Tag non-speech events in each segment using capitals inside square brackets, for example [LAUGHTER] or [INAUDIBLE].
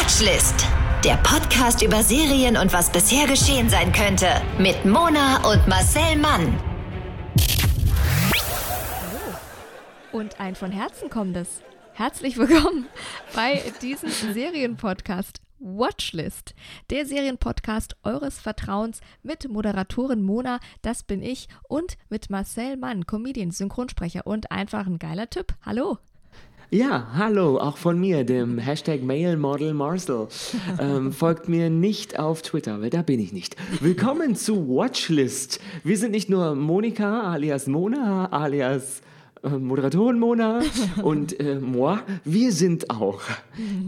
Watchlist. Der Podcast über Serien und was bisher geschehen sein könnte. Mit Mona und Marcel Mann. Und ein von Herzen kommendes. Herzlich willkommen bei diesem Serienpodcast Watchlist, der Serienpodcast eures Vertrauens mit Moderatorin Mona, das bin ich, und mit Marcel Mann, Comedian, Synchronsprecher und einfach ein geiler Typ. Hallo. Ja, hallo, auch von mir, dem Hashtag Mailmodel Marcel. Ähm, folgt mir nicht auf Twitter, weil da bin ich nicht. Willkommen zu Watchlist. Wir sind nicht nur Monika alias Mona alias äh, Moderatorin Mona [LAUGHS] und äh, moi, wir sind auch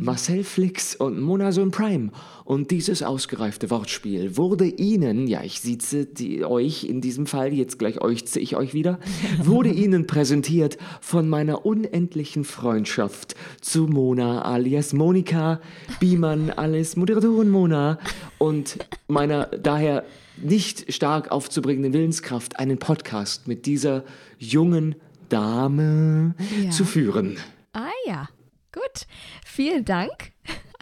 Marcel Flix und Mona Sohn Prime. Und dieses ausgereifte Wortspiel wurde Ihnen, ja, ich sitze die, euch in diesem Fall, jetzt gleich euch ziehe ich euch wieder, [LAUGHS] wurde Ihnen präsentiert von meiner unendlichen Freundschaft zu Mona alias Monika, Biemann alias Moderatorin Mona und meiner daher nicht stark aufzubringenden Willenskraft, einen Podcast mit dieser jungen Dame Ja. zu führen. Ah ja, gut. Vielen Dank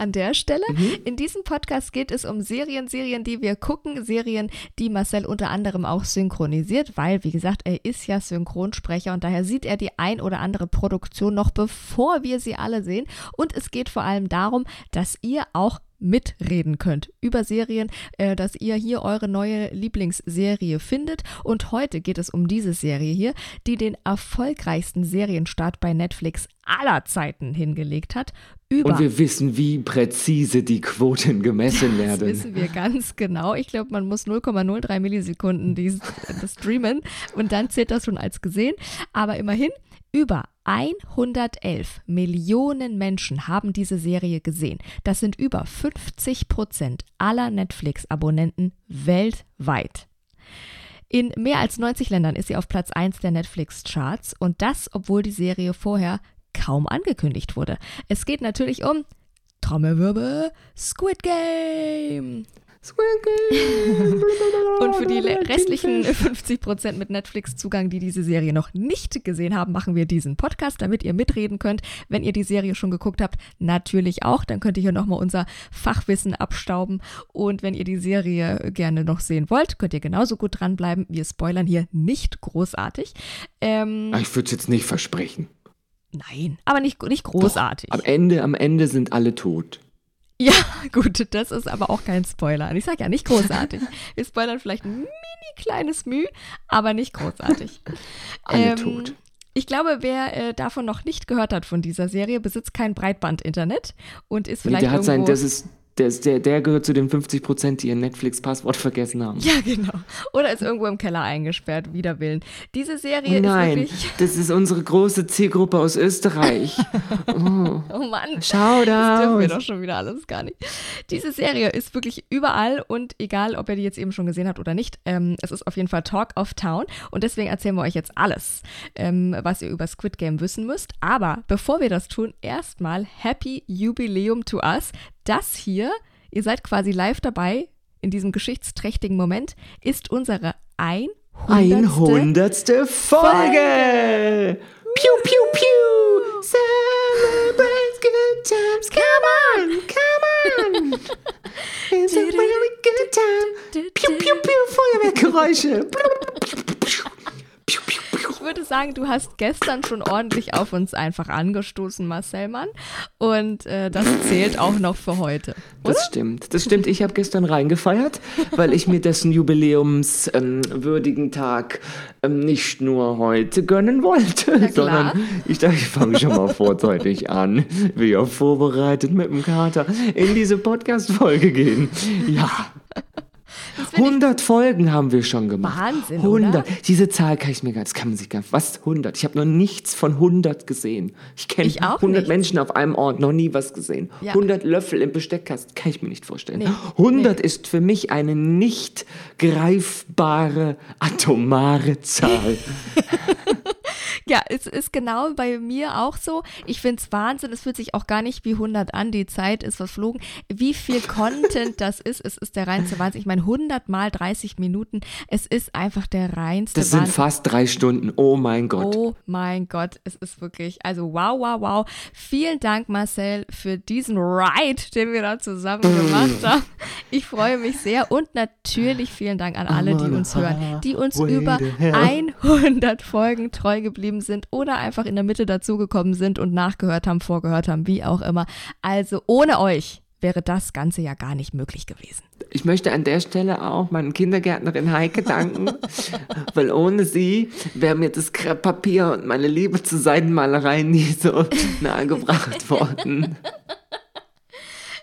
an der Stelle. In diesem Podcast geht es um Serien, Serien, die wir gucken, Serien, die Marcel unter anderem auch synchronisiert, weil, wie gesagt, er ist ja Synchronsprecher und daher sieht er die ein oder andere Produktion noch bevor wir sie alle sehen. Und es geht vor allem darum, dass ihr auch mitreden könnt über Serien, äh, dass ihr hier eure neue Lieblingsserie findet. Und heute geht es um diese Serie hier, die den erfolgreichsten Serienstart bei Netflix aller Zeiten hingelegt hat. Über Und wir wissen, wie präzise die Quoten gemessen das werden. wissen wir ganz genau. Ich glaube, man muss 0,03 Millisekunden dies, das streamen und dann zählt das schon als gesehen. Aber immerhin, über 111 Millionen Menschen haben diese Serie gesehen. Das sind über 50 Prozent aller Netflix-Abonnenten weltweit. In mehr als 90 Ländern ist sie auf Platz 1 der Netflix-Charts und das, obwohl die Serie vorher kaum angekündigt wurde. Es geht natürlich um Trommelwirbel Squid Game. Und für die restlichen 50% mit Netflix-Zugang, die diese Serie noch nicht gesehen haben, machen wir diesen Podcast, damit ihr mitreden könnt. Wenn ihr die Serie schon geguckt habt, natürlich auch. Dann könnt ihr hier nochmal unser Fachwissen abstauben. Und wenn ihr die Serie gerne noch sehen wollt, könnt ihr genauso gut dranbleiben. Wir spoilern hier nicht großartig. Ähm, Ah, Ich würde es jetzt nicht versprechen. Nein, aber nicht, nicht großartig. Am Ende, am Ende sind alle tot. Ja, gut, das ist aber auch kein Spoiler. Und ich sage ja nicht großartig. [LAUGHS] Wir spoilern vielleicht ein mini kleines Müh, aber nicht großartig. [LAUGHS] Alle tot. Ich glaube, wer äh, davon noch nicht gehört hat von dieser Serie, besitzt kein Breitband-Internet und ist Nee, vielleicht der hat sein, irgendwo das ist, der, der, der gehört zu den 50 Prozent, die ihr Netflix-Passwort vergessen haben. ja, genau. Oder ist irgendwo im Keller eingesperrt, wider Willen. Diese Serie Nein, ist wirklich. [LAUGHS] das ist unsere große Zielgruppe aus Österreich. [LAUGHS] Oh Mann. Schau Das dürfen wir da. doch schon wieder alles gar nicht. Diese Serie ist wirklich überall und egal, ob ihr die jetzt eben schon gesehen habt oder nicht, ähm, es ist auf jeden Fall Talk of Town und deswegen erzählen wir euch jetzt alles, ähm, was ihr über Squid Game wissen müsst. Aber bevor wir das tun, erstmal Happy Jubiläum to us. Das hier, ihr seid quasi live dabei in diesem geschichtsträchtigen Moment, ist unsere 100. 100. Folge. Piu, piu, piu. Celebrate good times. Come on, come on. [LAUGHS] It's a really good time. Piu, piu, piu. Feuerwehrgeräusche. Ich würde sagen, du hast gestern schon ordentlich auf uns einfach angestoßen, Marcel Mann. Und äh, das zählt auch noch für heute. Oder? Das stimmt, das stimmt. Ich habe gestern reingefeiert, weil ich mir dessen jubiläumswürdigen ähm, Tag ähm, nicht nur heute gönnen wollte, sondern ich dachte, ich fange schon mal vorzeitig an, wir vorbereitet mit dem Kater in diese Podcast-Folge gehen. Ja. Das find ich 100 Folgen haben wir schon gemacht. Wahnsinn, 100. oder? Diese Zahl kann ich mir ganz, kann man sich gar was 100. Ich habe noch nichts von 100 gesehen. Ich kenne Ich auch 100 nicht. Menschen auf einem Ort, noch nie was gesehen. Ja. 100 Löffel im Besteckkasten, kann ich mir nicht vorstellen. Nee. 100 ist für mich eine nicht greifbare atomare Zahl. [LAUGHS] Ja, es ist genau bei mir auch so. Ich finde es Wahnsinn. Es fühlt sich auch gar nicht wie 100 an. Die Zeit ist verflogen. Wie viel Content das ist, es ist der reinste Wahnsinn. Ich meine, 100 mal 30 Minuten. Es ist einfach der reinste Das Wahnsinn. sind fast drei Stunden. Oh mein Gott. Oh mein Gott, es ist wirklich, also wow, wow, wow. Vielen Dank, Marcel, für diesen Ride, den wir da zusammen gemacht [LAUGHS] haben. Ich freue mich sehr und natürlich vielen Dank an alle, die uns hören, die uns über to hell. 100 Folgen treu geblieben sind oder einfach in der Mitte dazugekommen sind und nachgehört haben, vorgehört haben, wie auch immer. Also ohne euch wäre das Ganze ja gar nicht möglich gewesen. Ich möchte an der Stelle auch meinen Kindergärtnerin Heike danken, [LAUGHS] weil ohne sie wäre mir das Krepppapier und meine Liebe zur Seidenmalerei nie so [LAUGHS] nahe gebracht worden.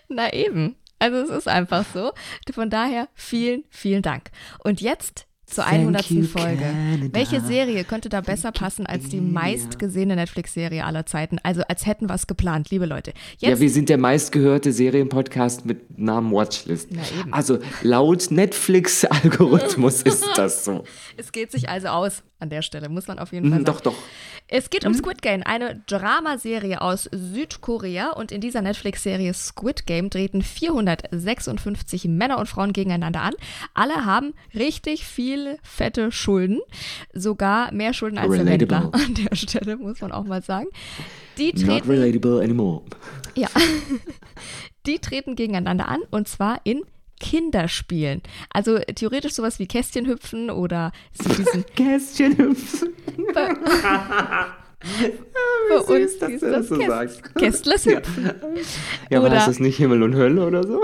Na eben. Also es ist einfach so. Von daher vielen, vielen Dank. Und jetzt zur Thank 100. you, Folge. Canada. Welche Serie könnte da besser passen als die meistgesehene Netflix-Serie aller Zeiten? Also als hätten wir es geplant, liebe Leute. Ja, Jetzt wir sind der meistgehörte Serienpodcast mit Namen Watchlist. Also laut Netflix-Algorithmus [LAUGHS] ist das so. es geht sich also aus an der Stelle, muss man auf jeden Fall Mhm, sagen. Doch, doch. Es geht um Squid Game, eine Dramaserie aus Südkorea. Und in dieser Netflix-Serie Squid Game treten 456 Männer und Frauen gegeneinander an. Alle haben richtig viel fette Schulden. Sogar mehr Schulden als der Relatable. Wendler [LAUGHS] an der Stelle, muss man auch mal sagen. Die Not treten, relatable anymore. ja, [LAUGHS] die treten gegeneinander an und zwar in Kinderspielen. Also theoretisch sowas wie Kästchenhüpfen oder so diesen [LAUGHS] Kästchen hüpfen. bei, [LAUGHS] bei uns dass hieß du das das so Käst- sagst. Kästlers hüpfen. Ja, Oder- war das nicht Himmel und Hölle oder so?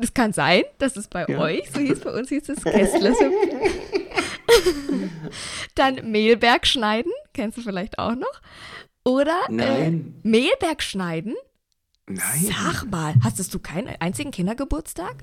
Es kann sein, dass es bei Ja. euch so hieß, bei uns hieß es Kästlers hüpfen. [LAUGHS] Dann Mehlberg schneiden, kennst du vielleicht auch noch. Oder Nein. Äh, Mehlberg schneiden? Nein. Sag mal, hattest du keinen einzigen Kindergeburtstag?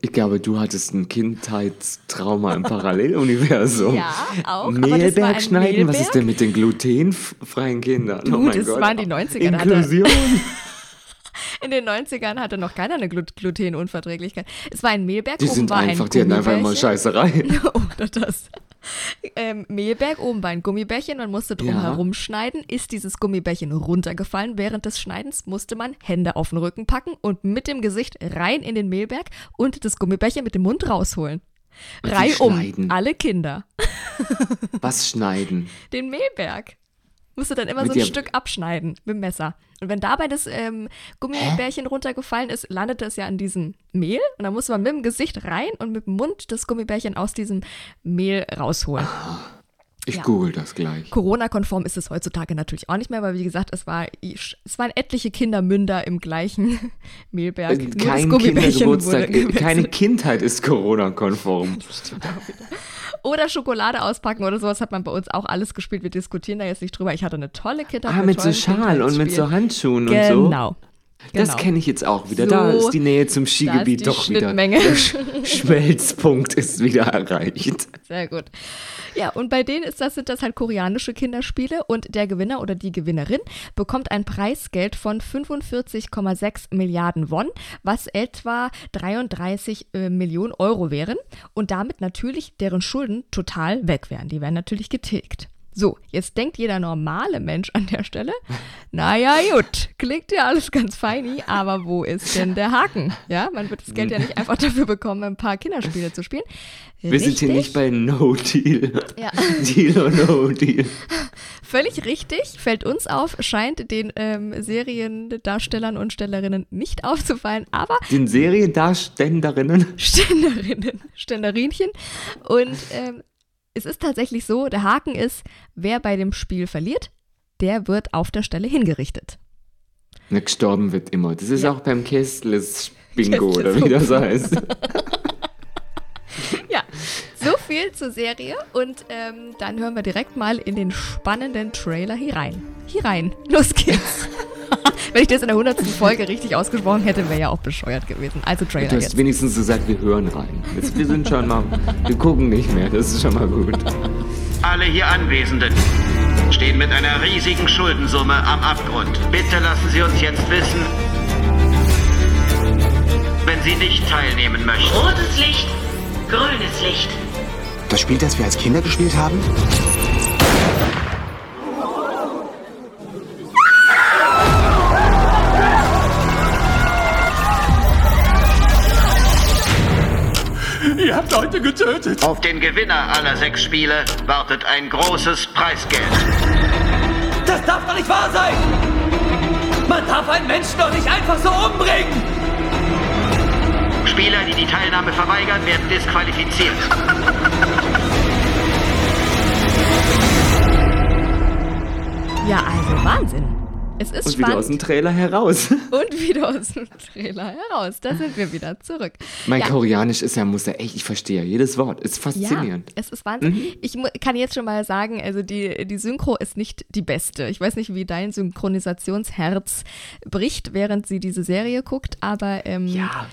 Ich glaube, du hattest ein Kindheitstrauma im Paralleluniversum. Ja, auch, Mehlberg schneiden? Was Mehlberg? ist denn mit den glutenfreien Kindern? Du, oh mein das Gott. waren die 90er, da hatte- Inklusion. [LAUGHS] In den 90ern hatte noch keiner eine Glut Glutenunverträglichkeit. Es war ein Mehlberg, Die sind einfach, ein die hatten einfach immer. Scheißerei. [LAUGHS] Oder das. Ähm, Mehlberg, oben war ein Gummibärchen, man musste drum Ja. herum schneiden. Ist dieses Gummibärchen runtergefallen während des Schneidens, musste man Hände auf den Rücken packen und mit dem Gesicht rein in den Mehlberg und das Gummibärchen mit dem Mund rausholen. Reihum, alle Kinder. Was schneiden? Den Mehlberg. Musste dann immer Mit so ein Stück abschneiden mit dem Messer. Und wenn dabei das ähm, Gummibärchen runtergefallen ist, landete es ja an diesem Mehl. Und dann musste man mit dem Gesicht rein und mit dem Mund das Gummibärchen aus diesem Mehl rausholen. Ich Ja. google das gleich. Corona-konform ist es heutzutage natürlich auch nicht mehr, weil wie gesagt, es, war, es waren etliche Kindermünder im gleichen [LAUGHS] Mehlberg. Das Kein Gummibärchen Kindergeburtstag, [LAUGHS] keine. Kindheit ist Corona-konform. Oder Schokolade auspacken oder sowas hat man bei uns auch alles gespielt. Wir diskutieren da jetzt nicht drüber. Ich hatte eine tolle Kindheit. Ah, mit so Schal und mit so Handschuhen und so. Genau. Das Genau. kenne ich jetzt auch wieder. Da So, ist die Nähe zum da Skigebiet doch wieder. Der Sch Schmelzpunkt ist wieder erreicht. Sehr gut. Ja, und bei denen ist das, sind das halt koreanische Kinderspiele und der Gewinner oder die Gewinnerin bekommt ein Preisgeld von 45,6 Milliarden Won, was etwa 33 äh, Millionen Euro wären und damit natürlich deren Schulden total weg wären. Die wären natürlich getilgt. So, jetzt denkt jeder normale Mensch an der Stelle, naja gut, klingt ja alles ganz feini, aber wo ist denn der Haken? Ja, man wird das Geld ja nicht einfach dafür bekommen, ein paar Kinderspiele zu spielen. Wir sind hier nicht bei No Deal. Ja. [LAUGHS] Deal or No Deal. Völlig richtig, fällt uns auf, scheint den ähm, Seriendarstellern und Stellerinnen nicht aufzufallen, aber Den Seriendarstellerinnen. Ständerinnen, Ständerinchen. Und ähm, es ist tatsächlich so, der Haken ist, wer bei dem Spiel verliert, der wird auf der Stelle hingerichtet. Na, gestorben wird immer. Das ist Ja. auch beim Kästles Bingo Kästles [LAUGHS] oder wie das heißt. [LAUGHS] Ja, so viel zur Serie und ähm, dann hören wir direkt mal in den spannenden Trailer hier rein. Hier rein, los geht's. Wenn ich das in der 100. Folge richtig ausgesprochen hätte, wäre ja auch bescheuert gewesen. Also Trailer Du hast jetzt. wenigstens gesagt, wir hören rein. Jetzt, wir sind schon mal, wir gucken nicht mehr, das ist schon mal gut. Alle hier Anwesenden stehen mit einer riesigen Schuldensumme am Abgrund. Bitte lassen Sie uns jetzt wissen, wenn Sie nicht teilnehmen möchten. Rotes Licht, grünes Licht. Das Spiel, das wir als Kinder gespielt haben? Leute getötet. Auf den Gewinner aller sechs Spiele wartet ein großes Preisgeld. Das darf doch nicht wahr sein! Man darf einen Menschen doch nicht einfach so umbringen! Spieler, die die Teilnahme verweigern, werden disqualifiziert. Ja, also Wahnsinn. Es ist Und spannend. wieder aus dem Trailer heraus. [LAUGHS] und wieder aus dem Trailer heraus. Da sind wir wieder zurück. Mein ja, Koreanisch ist ja, muss ja echt, ich verstehe jedes Wort. Ist ja, faszinierend. es ist Wahnsinn. Mhm. Ich kann jetzt schon mal sagen, also die, die Synchro ist nicht die beste. Ich weiß nicht, wie dein Synchronisationsherz bricht, während sie diese Serie guckt, aber ähm, Ja.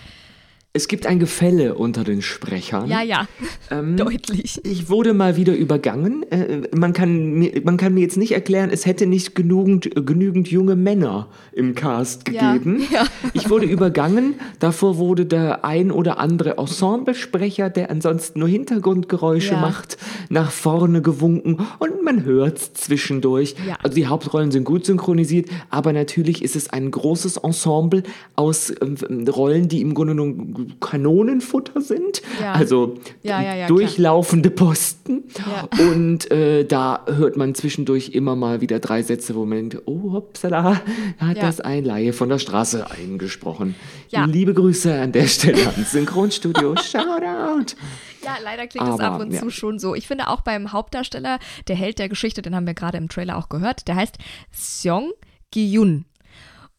Es gibt ein Gefälle unter den Sprechern. ja, ja, Ähm, [LAUGHS] deutlich. Ich wurde mal wieder übergangen. Äh, man, kann mir, man kann mir jetzt nicht erklären, es hätte nicht genügend, genügend junge Männer im Cast Ja, gegeben. ja. Ich wurde übergangen. Davor wurde der ein oder andere Ensemblesprecher, der ansonsten nur Hintergrundgeräusche Ja. macht, nach vorne gewunken und man hört zwischendurch. Ja. Also die Hauptrollen sind gut synchronisiert, aber natürlich ist es ein großes Ensemble aus ähm, Rollen, die im Grunde genommen Kanonenfutter sind. Ja. Also Ja, ja, durchlaufende Posten. Ja. Und äh, da hört man zwischendurch immer mal wieder drei Sätze, wo man denkt, oh, hoppsala, hat Ja. das ein Laie von der Straße eingesprochen. Ja. Liebe Grüße an der Stelle ans Synchronstudio. [LAUGHS] Shoutout. Ja, leider klingt es Aber, ab und zu schon so. Ich finde auch beim Hauptdarsteller, der Held der Geschichte, den haben wir gerade im Trailer auch gehört, der heißt Seong Gi-yun.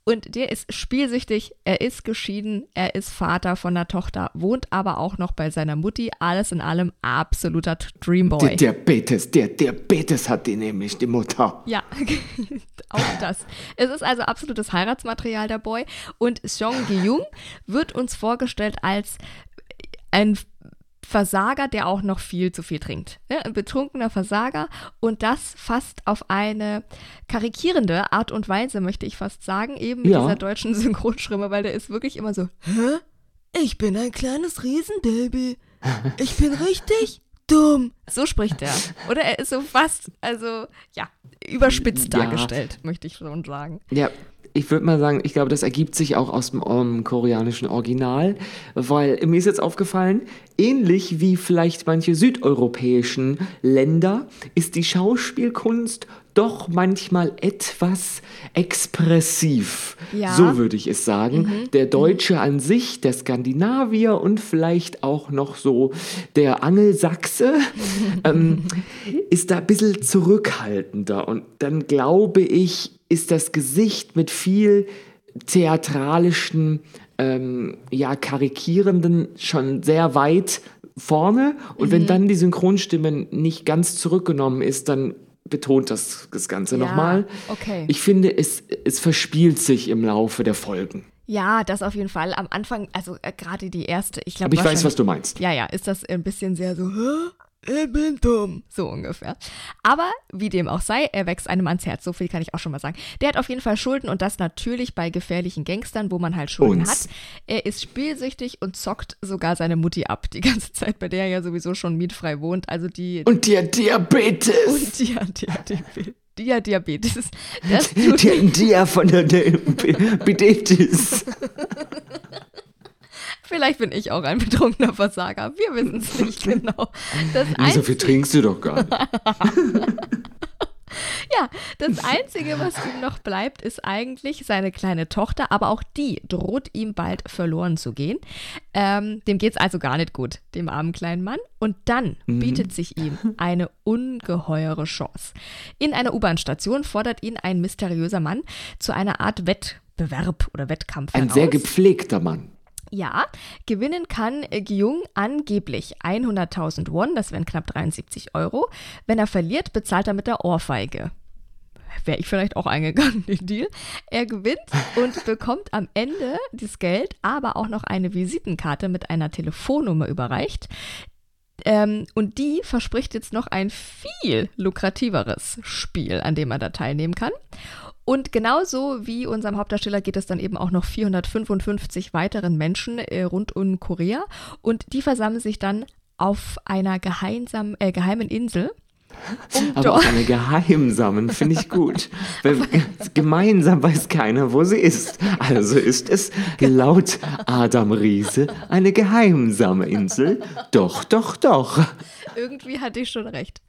Und der ist spielsüchtig, er ist geschieden, er ist Vater von einer Tochter, wohnt aber auch noch bei seiner Mutti. Alles in allem absoluter Der Dreamboy. Diabetes, der Diabetes hat die nämlich, die Mutter. Ja, [LAUGHS] auch das. Es ist also absolutes Heiratsmaterial, der Boy. Und Seong Gi-jung wird uns vorgestellt als ein Versager, der auch noch viel zu viel trinkt. Ne? Ein betrunkener Versager und das fast auf eine karikierende Art und Weise, möchte ich fast sagen, eben mit Ja. dieser deutschen [LAUGHS] Synchronstimme, weil der ist wirklich immer so, hä? Ich bin ein kleines Riesenbaby. Ich bin richtig dumm. So spricht er. Oder er ist so fast, also ja, überspitzt Ja. dargestellt, möchte ich schon sagen. Ja, ich würde mal sagen, ich glaube, das ergibt sich auch aus dem ähm, koreanischen Original, weil mir ist jetzt aufgefallen, ähnlich wie vielleicht manche südeuropäischen Länder, ist die Schauspielkunst doch manchmal etwas expressiv. Ja. So würde ich es sagen. Der Deutsche an sich, der Skandinavier und vielleicht auch noch so der Angelsachse [LAUGHS] ähm, ist da ein bisschen zurückhaltender. Und dann glaube ich, ist das Gesicht mit viel theatralischen, ähm, ja, karikierenden schon sehr weit vorne. Und wenn dann die Synchronstimme nicht ganz zurückgenommen ist, dann betont das, das Ganze Ja, nochmal. okay. Ich finde, es, es verspielt sich im Laufe der Folgen. Ja, das auf jeden Fall. Am Anfang, also äh, gerade die erste, ich glaube. Aber ich weiß, was du meinst. Ja, ja, ist das ein bisschen sehr so, Hä? Ich bin dumm. So ungefähr. Aber wie dem auch sei, er wächst einem ans Herz. So viel kann ich auch schon mal sagen. Der hat auf jeden Fall Schulden und das natürlich bei gefährlichen Gangstern, wo man halt Schulden Uns. hat. Er ist spielsüchtig und zockt sogar seine Mutti ab. Die ganze Zeit, bei der er ja sowieso schon mietfrei wohnt. Also die. Und der Diabetes. Und die hat Diabetes. Die hat Diabetes. Das tut Der Dia von der Diabetes. [LAUGHS] Vielleicht bin ich auch ein betrunkener Versager. Wir wissen es nicht genau. Das So Einzige, viel trinkst du doch gar nicht. [LAUGHS] ja, das Einzige, was ihm noch bleibt, ist eigentlich seine kleine Tochter, aber auch die droht ihm bald verloren zu gehen. Ähm, dem geht's also gar nicht gut, dem armen kleinen Mann. Und dann bietet sich ihm eine ungeheure Chance. In einer U-Bahn-Station fordert ihn ein mysteriöser Mann zu einer Art Wettbewerb oder Wettkampf Ein heraus. sehr gepflegter Mann. Ja, gewinnen kann äh, Gyung angeblich 100.000 Won, das wären knapp 73 Euro. Wenn er verliert, bezahlt er mit der Ohrfeige. Wäre ich vielleicht auch eingegangen, den Deal. Er gewinnt und [LAUGHS] bekommt am Ende das Geld, aber auch noch eine Visitenkarte mit einer Telefonnummer überreicht. Ähm, und die verspricht jetzt noch ein viel lukrativeres Spiel, an dem er da teilnehmen kann. Und genauso wie unserem Hauptdarsteller geht es dann eben auch noch 455 weiteren Menschen äh, rund um Korea. Und die versammeln sich dann auf einer gemeinsamen, äh, geheimen Insel. Um Aber auch eine geheimsamen finde ich gut. Weil gemeinsam weiß keiner, wo sie ist. Also ist es laut Adam Riese eine geheimsame Insel. Doch, doch, doch. irgendwie hatte ich schon recht.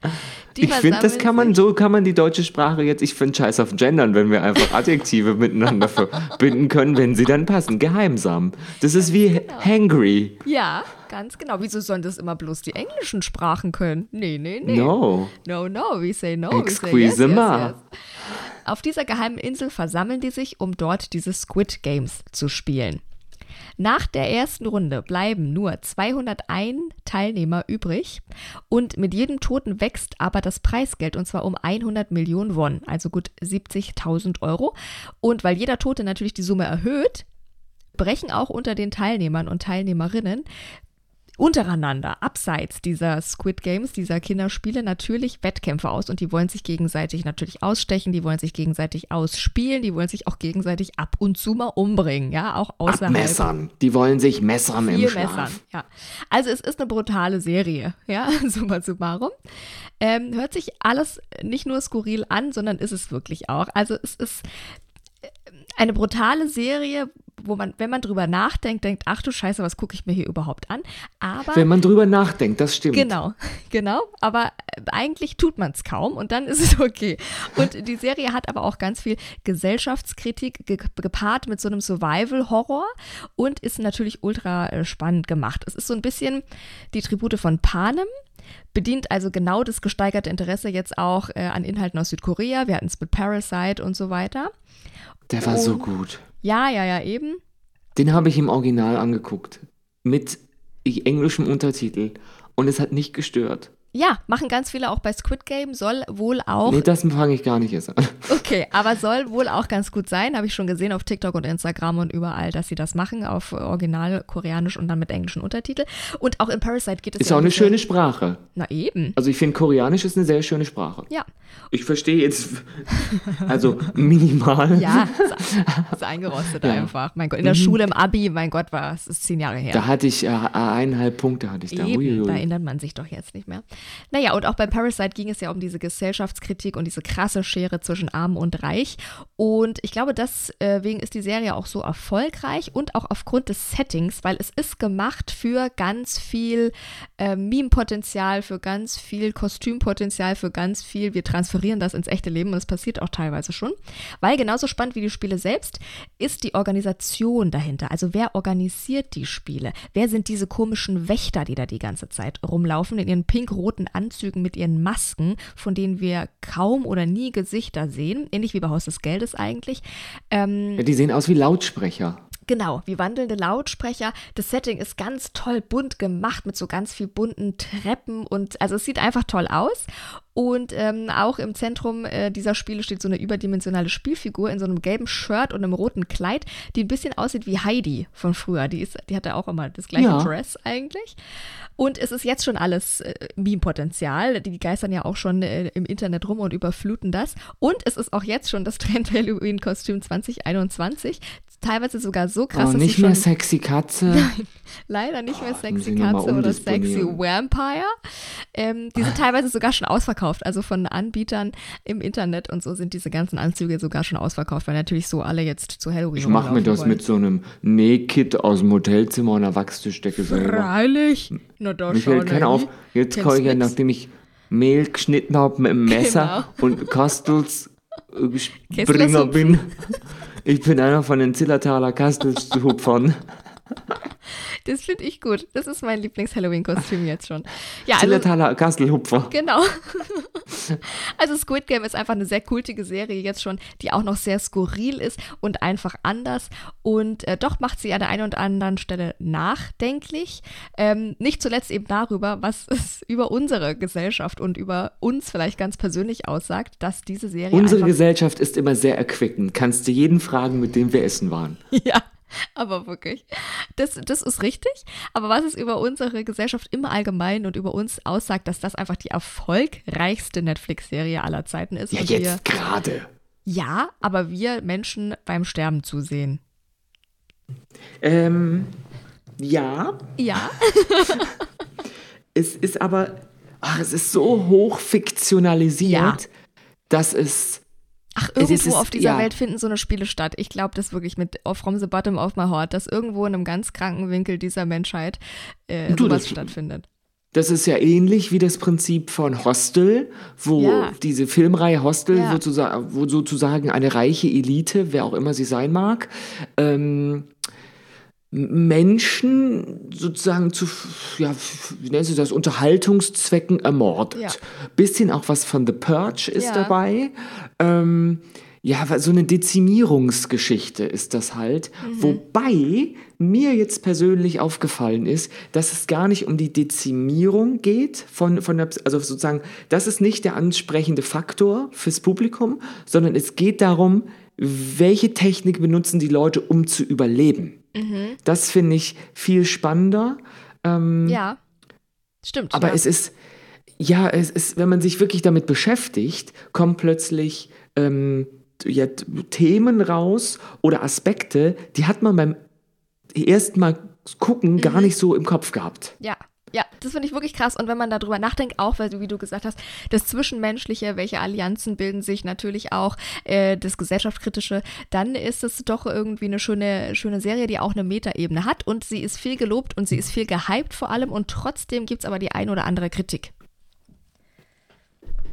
Die Ich finde, das kann man, so kann man die deutsche Sprache jetzt, ich finde scheiß auf Gendern, wenn wir einfach Adjektive miteinander verbinden können, wenn sie dann passen. Geheimsam. Das ist wie Genau. hangry. Ja, ganz genau. Wieso sollen das immer bloß die englischen Sprachen können? Nee, nee, nee. No. No, no, we say no. we say Exquise yes, yes, yes. Auf dieser geheimen Insel versammeln die sich, um dort diese Squid Games zu spielen. Nach der ersten Runde bleiben nur 201 Teilnehmer übrig und mit jedem Toten wächst aber das Preisgeld und zwar um 100 Millionen Won, also gut 70.000 Euro. Und weil jeder Tote natürlich die Summe erhöht, brechen auch unter den Teilnehmern und Teilnehmerinnen untereinander, abseits dieser Squid Games, dieser Kinderspiele, natürlich Wettkämpfe aus und die wollen sich gegenseitig natürlich ausstechen, die wollen sich gegenseitig ausspielen, die wollen sich auch gegenseitig ab und zu mal umbringen, ja, auch außerhalb. Abmessern. Die wollen sich messern im Schlaf. messern, ja. Also es ist eine brutale Serie, ja, [LAUGHS] summa summarum. Ähm, hört sich alles nicht nur skurril an, sondern ist es wirklich auch. Also es ist äh, eine brutale Serie, wo man, wenn man drüber nachdenkt, denkt, ach du Scheiße, was gucke ich mir hier überhaupt an? Aber Wenn man drüber nachdenkt, das stimmt. Genau, [LAUGHS] genau. Aber äh, eigentlich tut man es kaum und dann ist es [LAUGHS] okay. Und die Serie hat aber auch ganz viel Gesellschaftskritik ge gepaart mit so einem Survival-Horror und ist natürlich ultra äh, spannend gemacht. Es ist so ein bisschen die Tribute von Panem. Bedient also genau das gesteigerte Interesse jetzt auch äh, an Inhalten aus Südkorea. Wir hatten es mit Parasite und so weiter. Der war so Und- gut. Ja, ja, ja, eben. Den habe ich im Original angeguckt. Mit englischem Untertitel. Und es hat nicht gestört. Ja, machen ganz viele auch bei Squid Game, soll wohl auch Nee, das fange ich gar nicht erst an. [LAUGHS] Okay, aber soll wohl auch ganz gut sein. Habe ich schon gesehen auf TikTok und Instagram und überall, dass sie das machen auf Original Koreanisch und dann mit englischen Untertitel. Und auch in Parasite geht es Ist ja auch eine schöne Sprache. Na eben. Also ich finde, Koreanisch ist eine sehr schöne Sprache. Ja. Ich verstehe jetzt, [LAUGHS] also minimal. Ja, [LAUGHS] ist, ist eingerostet Ja. einfach. Mein Gott, in der Schule im Abi, mein Gott, war es ist zehn Jahre her. Da hatte ich äh, eineinhalb Punkte hatte ich da. Eben, Uiuiui. da erinnert man sich doch jetzt nicht mehr. Naja, und auch bei Parasite ging es ja um diese Gesellschaftskritik und diese krasse Schere zwischen Arm und Reich. Und ich glaube, deswegen ist die Serie auch so erfolgreich und auch aufgrund des Settings, weil es ist gemacht für ganz viel äh, Meme-Potenzial, für ganz viel Kostümpotenzial, für ganz viel, wir transferieren das ins echte Leben und es passiert auch teilweise schon. Weil genauso spannend wie die Spiele selbst ist die Organisation dahinter. Also wer organisiert die Spiele? Wer sind diese komischen Wächter, die da die ganze Zeit rumlaufen in ihren pink-roten Anzügen mit ihren Masken, von denen wir kaum oder nie Gesichter sehen? Ähnlich wie bei Haus des Geldes eigentlich. Ähm, Ja, die sehen aus wie Lautsprecher. Genau, wie wandelnde Lautsprecher. Das Setting ist ganz toll bunt gemacht mit so ganz viel bunten Treppen und also es sieht einfach toll aus. Und ähm, auch im Zentrum äh, dieser Spiele steht so eine überdimensionale Spielfigur in so einem gelben Shirt und einem roten Kleid, die ein bisschen aussieht wie Heidi von früher. Die, ist, die hatte auch immer das gleiche Ja. Dress eigentlich. Und es ist jetzt schon alles äh, Meme-Potenzial. Die geistern ja auch schon äh, im Internet rum und überfluten das. Und es ist auch jetzt schon das Trend-Halloween-Kostüm 2021. Teilweise sogar so krass, oh, dass nicht mehr schon sexy Katze. [LAUGHS] leider nicht mehr muss sexy Katze oder sexy. Vampire. Ähm, die sind teilweise sogar schon ausverkauft. Also von Anbietern im Internet und so sind diese ganzen Anzüge sogar schon ausverkauft, weil natürlich so alle jetzt zu Halloween Ich mache mir das wollen. mit so einem Nähkit aus dem Hotelzimmer und einer Wachsdecke selber. Freilich. Na, da Mich schau keiner auf. Jetzt kann ich ja, nachdem ich Mehl geschnitten habe mit dem Messer Genau. und Kastels [LAUGHS] Springer bin. [LAUGHS] Ich bin einer von den Zillertaler Kastelshupfern. [LAUGHS] Das finde ich gut. Das ist mein Lieblings-Halloween-Kostüm jetzt schon. Ja, also, Zillertaler Kastelhupfer. Genau. [LAUGHS] Also Squid Game ist einfach eine sehr kultige Serie jetzt schon, die auch noch sehr skurril ist und einfach anders. Und äh, doch macht sie an der einen oder anderen Stelle nachdenklich. Ähm, nicht zuletzt eben darüber, was [LAUGHS] es über unsere Gesellschaft und über uns vielleicht ganz persönlich aussagt, dass diese Serie Unsere Gesellschaft ist immer sehr erquickend. Kannst du jeden fragen, mit dem wir essen waren. [LAUGHS] Ja, aber wirklich. Das, das ist richtig. Aber was es über unsere Gesellschaft im Allgemeinen und über uns aussagt, dass das einfach die erfolgreichste Netflix-Serie aller Zeiten ist. Ja, jetzt gerade. ja, aber wir Menschen beim Sterben zusehen. Ähm, ja, Ja, [LAUGHS] es ist aber ach, es ist so hoch fiktionalisiert, Ja. dass es Ach, irgendwo ist- auf dieser ja. Welt finden so eine Spiele statt. Ich glaube das wirklich mit From the Bottom of My Heart, dass irgendwo in einem ganz kranken Winkel dieser Menschheit äh, Du, sowas das- stattfindet. Das ist ja ähnlich wie das Prinzip von Hostel, wo Ja. diese Filmreihe Hostel, Ja. sozusagen, wo sozusagen eine reiche Elite, wer auch immer sie sein mag, ähm, Menschen sozusagen zu, ja, wie nennen sie das, Unterhaltungszwecken ermordet. Ja. Bisschen auch was von The Purge ist Ja. dabei. Ähm, ja, so eine Dezimierungsgeschichte ist das halt. Mhm. Wobei mir jetzt persönlich aufgefallen ist, dass es gar nicht um die Dezimierung geht von, von der, also sozusagen, das ist nicht der ansprechende Faktor fürs Publikum, sondern es geht darum, welche Technik benutzen die Leute, um zu überleben. Mhm. Das finde ich viel spannender. Ja, stimmt. Aber ja. es ist, ja, es ist, wenn man sich wirklich damit beschäftigt, kommen plötzlich ähm, ja, Themen raus oder Aspekte, die hat man beim ersten Mal gucken Mhm. gar nicht so im Kopf gehabt. Ja, ja, das finde ich wirklich krass. Und wenn man darüber nachdenkt, auch, weil wie du gesagt hast, das Zwischenmenschliche, welche Allianzen bilden sich, natürlich auch äh, das Gesellschaftskritische, dann ist es doch irgendwie eine schöne, schöne Serie, die auch eine Metaebene hat. Und sie ist viel gelobt und sie ist viel gehypt vor allem. Und trotzdem gibt es aber die ein oder andere Kritik.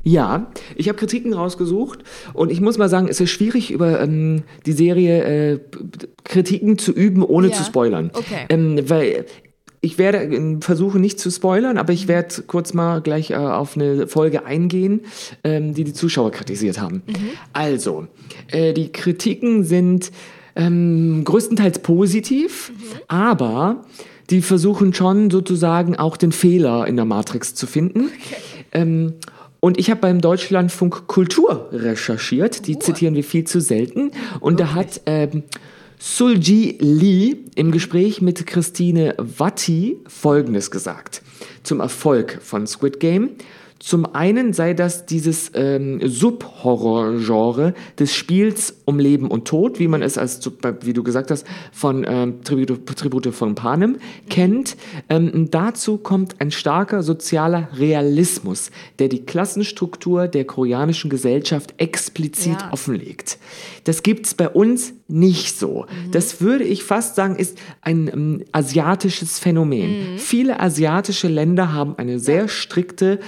Ja, ich habe Kritiken rausgesucht und ich muss mal sagen, es ist schwierig, über ähm, die Serie äh, Kritiken zu üben, ohne Ja, zu spoilern. okay. Ähm, weil ich werde äh, versuchen, nicht zu spoilern, aber ich werde kurz mal gleich äh, auf eine Folge eingehen, ähm, die die Zuschauer kritisiert haben. Also, äh, die Kritiken sind ähm, größtenteils positiv, aber die versuchen schon sozusagen auch den Fehler in der Matrix zu finden. Ähm, und ich habe beim Deutschlandfunk Kultur recherchiert, die zitieren wir viel zu selten. Und da hat ähm, Sulji Lee im Gespräch mit Christine Watti Folgendes gesagt zum Erfolg von Squid Game. Zum einen sei das dieses ähm, Subhorror-Genre des Spiels um Leben und Tod, wie man es als, wie du gesagt hast, von ähm, Tribute, Tribute von Panem kennt. Ähm, dazu kommt ein starker sozialer Realismus, der die Klassenstruktur der koreanischen Gesellschaft explizit Ja. offenlegt. Das gibt's bei uns nicht so. Das würde ich fast sagen, ist ein ähm, asiatisches Phänomen. Viele asiatische Länder haben eine sehr strikte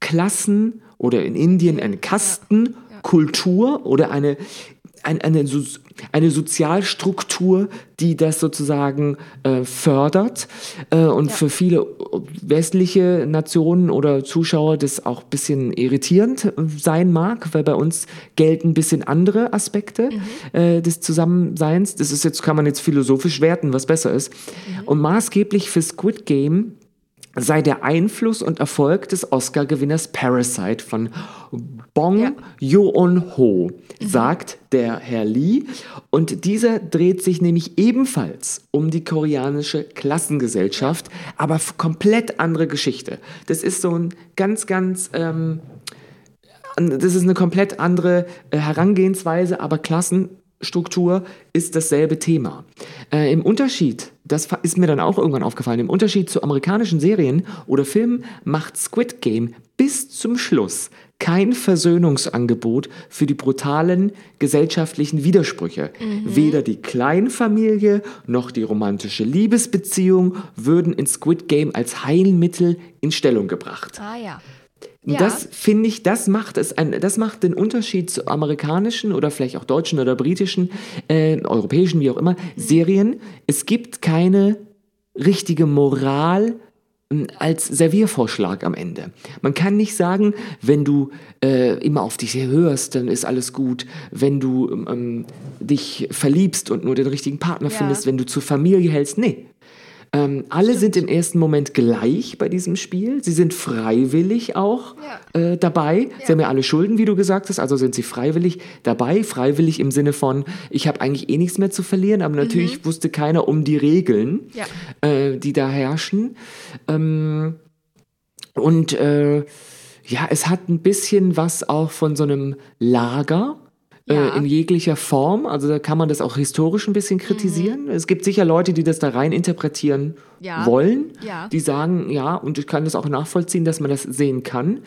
Klassen oder in Indien eine Kastenkultur oder eine, ein, eine, so- eine Sozialstruktur, die das sozusagen äh, fördert äh, und für viele westliche Nationen oder Zuschauer das auch ein bisschen irritierend äh, sein mag, weil bei uns gelten ein bisschen andere Aspekte äh, des Zusammenseins. Das ist jetzt, kann man jetzt philosophisch werten, was besser ist. Und maßgeblich für Squid Game sei der Einfluss und Erfolg des Oscar-Gewinners Parasite von Bong Ja. Joon-ho, sagt der Herr Lee. Und dieser dreht sich nämlich ebenfalls um die koreanische Klassengesellschaft, aber komplett andere Geschichte. Das ist so ein ganz, ganz... Ähm, das ist eine komplett andere äh, Herangehensweise, aber Klassenstruktur ist dasselbe Thema. Äh, Im Unterschied, das ist mir dann auch irgendwann aufgefallen, im Unterschied zu amerikanischen Serien oder Filmen macht Squid Game bis zum Schluss kein Versöhnungsangebot für die brutalen gesellschaftlichen Widersprüche. Weder die Kleinfamilie noch die romantische Liebesbeziehung würden in Squid Game als Heilmittel in Stellung gebracht. Ah ja. Und Ja. Das finde ich, das macht es, ein, das macht den Unterschied zu amerikanischen oder vielleicht auch deutschen oder britischen, äh, europäischen, wie auch immer, Serien. Es gibt keine richtige Moral m, als Serviervorschlag am Ende. Man kann nicht sagen, wenn du äh, immer auf dich hörst, dann ist alles gut. Wenn du ähm, dich verliebst und nur den richtigen Partner Ja. findest, wenn du zur Familie hältst, nee. Ähm, alle sind im ersten Moment gleich bei diesem Spiel. Sie sind freiwillig auch äh, dabei. Sie haben ja alle Schulden, wie du gesagt hast, also sind sie freiwillig dabei. Freiwillig im Sinne von, ich habe eigentlich eh nichts mehr zu verlieren, aber natürlich wusste keiner um die Regeln, Ja. äh, die da herrschen. Ähm, und äh, ja, es hat ein bisschen was auch von so einem Lager. Ja. äh, in jeglicher Form. Also da kann man das auch historisch ein bisschen kritisieren. Es gibt sicher Leute, die das da rein interpretieren Ja. wollen. Ja. Die sagen, ja, und ich kann das auch nachvollziehen, dass man das sehen kann.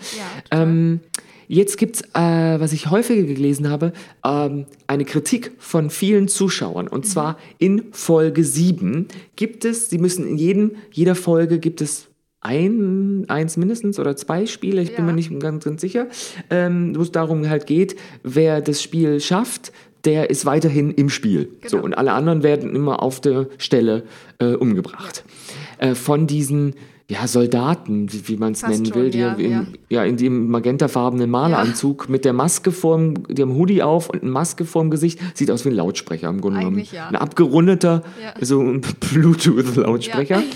Ähm, jetzt gibt es, äh, was ich häufiger gelesen habe, ähm, eine Kritik von vielen Zuschauern. Und zwar in Folge 7 gibt es, sie müssen in jedem, jeder Folge gibt es ein, eins mindestens oder zwei Spiele, ich bin Ja. mir nicht ganz, ganz sicher, ähm, wo es darum halt geht, wer das Spiel schafft, der ist weiterhin im Spiel. So, Genau. und alle anderen werden immer auf der Stelle äh, umgebracht. Äh, von diesen ja, Soldaten, wie, wie man es nennen schon, will, die ja, in, ja. ja, in dem magentafarbenen Maleranzug mit der Maske vorm, die haben Hoodie auf und eine Maske vorm Gesicht, sieht aus wie ein Lautsprecher im Grunde genommen. Ja. Ein abgerundeter, Ja. so ein Bluetooth-Lautsprecher. [LAUGHS]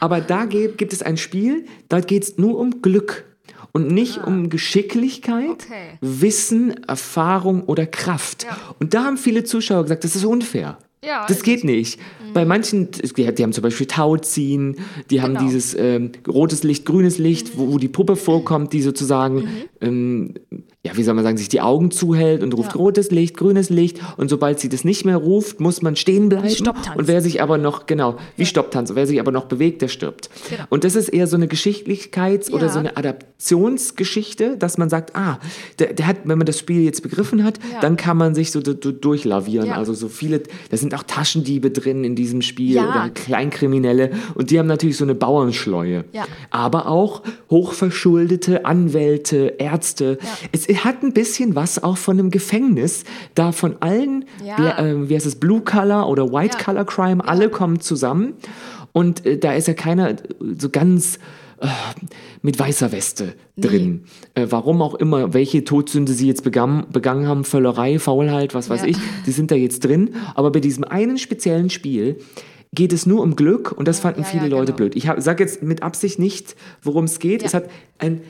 Aber da gibt es ein Spiel, da geht es nur um Glück und nicht um Geschicklichkeit, Ah. Okay. Wissen, Erfahrung oder Kraft. Ja. Und da haben viele Zuschauer gesagt, das ist unfair. Ja, das ist geht nicht. Bei manchen, die, haben zum Beispiel Tauziehen, die haben Genau. dieses ähm, rotes Licht, grünes Licht, wo, wo die Puppe vorkommt, die sozusagen, ähm, ja, wie soll man sagen, sich die Augen zuhält und ruft Ja. rotes Licht, grünes Licht. Und sobald sie das nicht mehr ruft, muss man stehen bleiben. Stopptanz. Und wer sich aber noch, genau, wie Stopptanz, und wer sich aber noch bewegt, der stirbt. Genau. Und das ist eher so eine Geschichtlichkeits- oder Ja. so eine Adaptionsgeschichte, dass man sagt, ah, der, der hat, wenn man das Spiel jetzt begriffen hat, Ja. dann kann man sich so du- du- durchlavieren. Ja. Also so viele, da sind auch Taschendiebe drin in diesem Spiel Ja. oder Kleinkriminelle und die haben natürlich so eine Bauernschleue. Ja. Aber auch hochverschuldete Anwälte, Ärzte. Ja. Es hat ein bisschen was auch von einem Gefängnis, da von allen, Ja. Äh, wie heißt es, Blue Color oder White Ja. Color Crime, alle kommen zusammen und äh, da ist ja keiner so ganz äh, mit weißer Weste drin. Äh, warum auch immer, welche Todsünde sie jetzt begangen, begangen haben, Völlerei, Faulheit, was weiß Ja. ich, die sind da jetzt drin. Aber bei diesem einen speziellen Spiel geht es nur um Glück und das fanden ja, viele ja, Leute genau. blöd. Ich sage jetzt mit Absicht nicht, worum es geht. Ja. Es hat ein,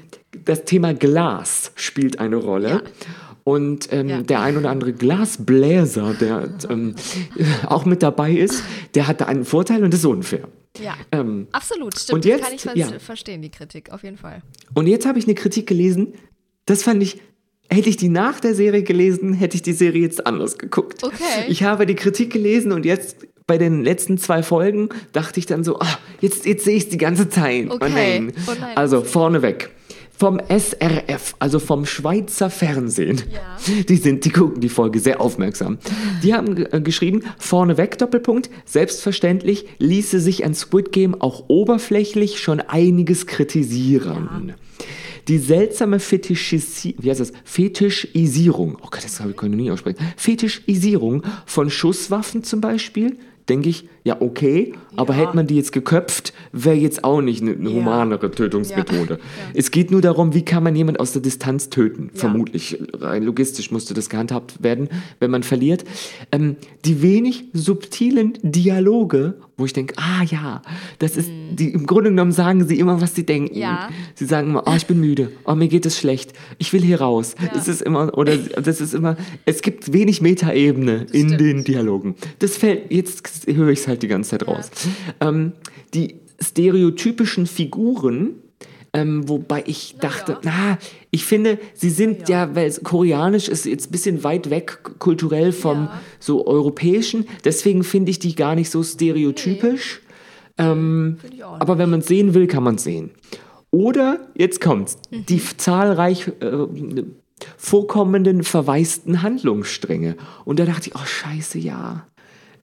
das Thema Glas spielt eine Rolle. Ja. Und ähm, Ja. der ein oder andere Glasbläser, der ähm, [LAUGHS] auch mit dabei ist, der hat da einen Vorteil und das ist unfair. Ja. Ähm, Absolut, stimmt. und jetzt- kann ich ja. verstehen, die Kritik, auf jeden Fall. und jetzt habe ich eine Kritik gelesen, das fand ich, hätte ich die nach der Serie gelesen, hätte ich die Serie jetzt anders geguckt. Okay. Ich habe die Kritik gelesen und jetzt bei den letzten zwei Folgen dachte ich dann so, ah, jetzt, jetzt sehe ich es die ganze Zeit. Oh Okay. nein. Oh nein. Also vorneweg. Vom SRF, also vom Schweizer Fernsehen. Ja. Die sind, die gucken die Folge sehr aufmerksam. Die haben äh, geschrieben, vorneweg Doppelpunkt, selbstverständlich ließe sich an Squid Game auch oberflächlich schon einiges kritisieren. Die seltsame Fetischisi wie heißt das? Fetischisierung, oh Gott, das habe ich ich nie aussprechen. Fetischisierung von Schusswaffen zum Beispiel, denke ich, ja okay, aber Ja. hätte man die jetzt geköpft, wäre jetzt auch nicht eine, eine Ja. humanere Tötungsmethode. Es geht nur darum, wie kann man jemand aus der Distanz töten. Vermutlich, rein logistisch musste das gehandhabt werden, wenn man verliert. Ähm, die wenig subtilen Dialoge, wo ich denke, ah ja, das ist, die, im Grunde genommen sagen sie immer, was sie denken. Mhm. Ja. Sie sagen immer, oh, ich bin müde, oh, mir geht es schlecht, ich will hier raus. Es ist immer, oder das ist immer, es gibt wenig Metaebene in stimmt. den Dialogen. Das fällt, jetzt höre ich es halt die ganze Zeit raus. Ähm, die stereotypischen Figuren, ähm, wobei ich dachte, na, ich finde, sie sind ja, weil es koreanisch ist jetzt ein bisschen weit weg kulturell vom Ja. so europäischen, deswegen finde ich die gar nicht so stereotypisch. Ähm, ich auch aber wenn man es sehen will, kann man es sehen. Oder, jetzt kommt's, Mhm. die zahlreich äh, vorkommenden verwaisten Handlungsstränge. Und da dachte ich, oh scheiße, ja.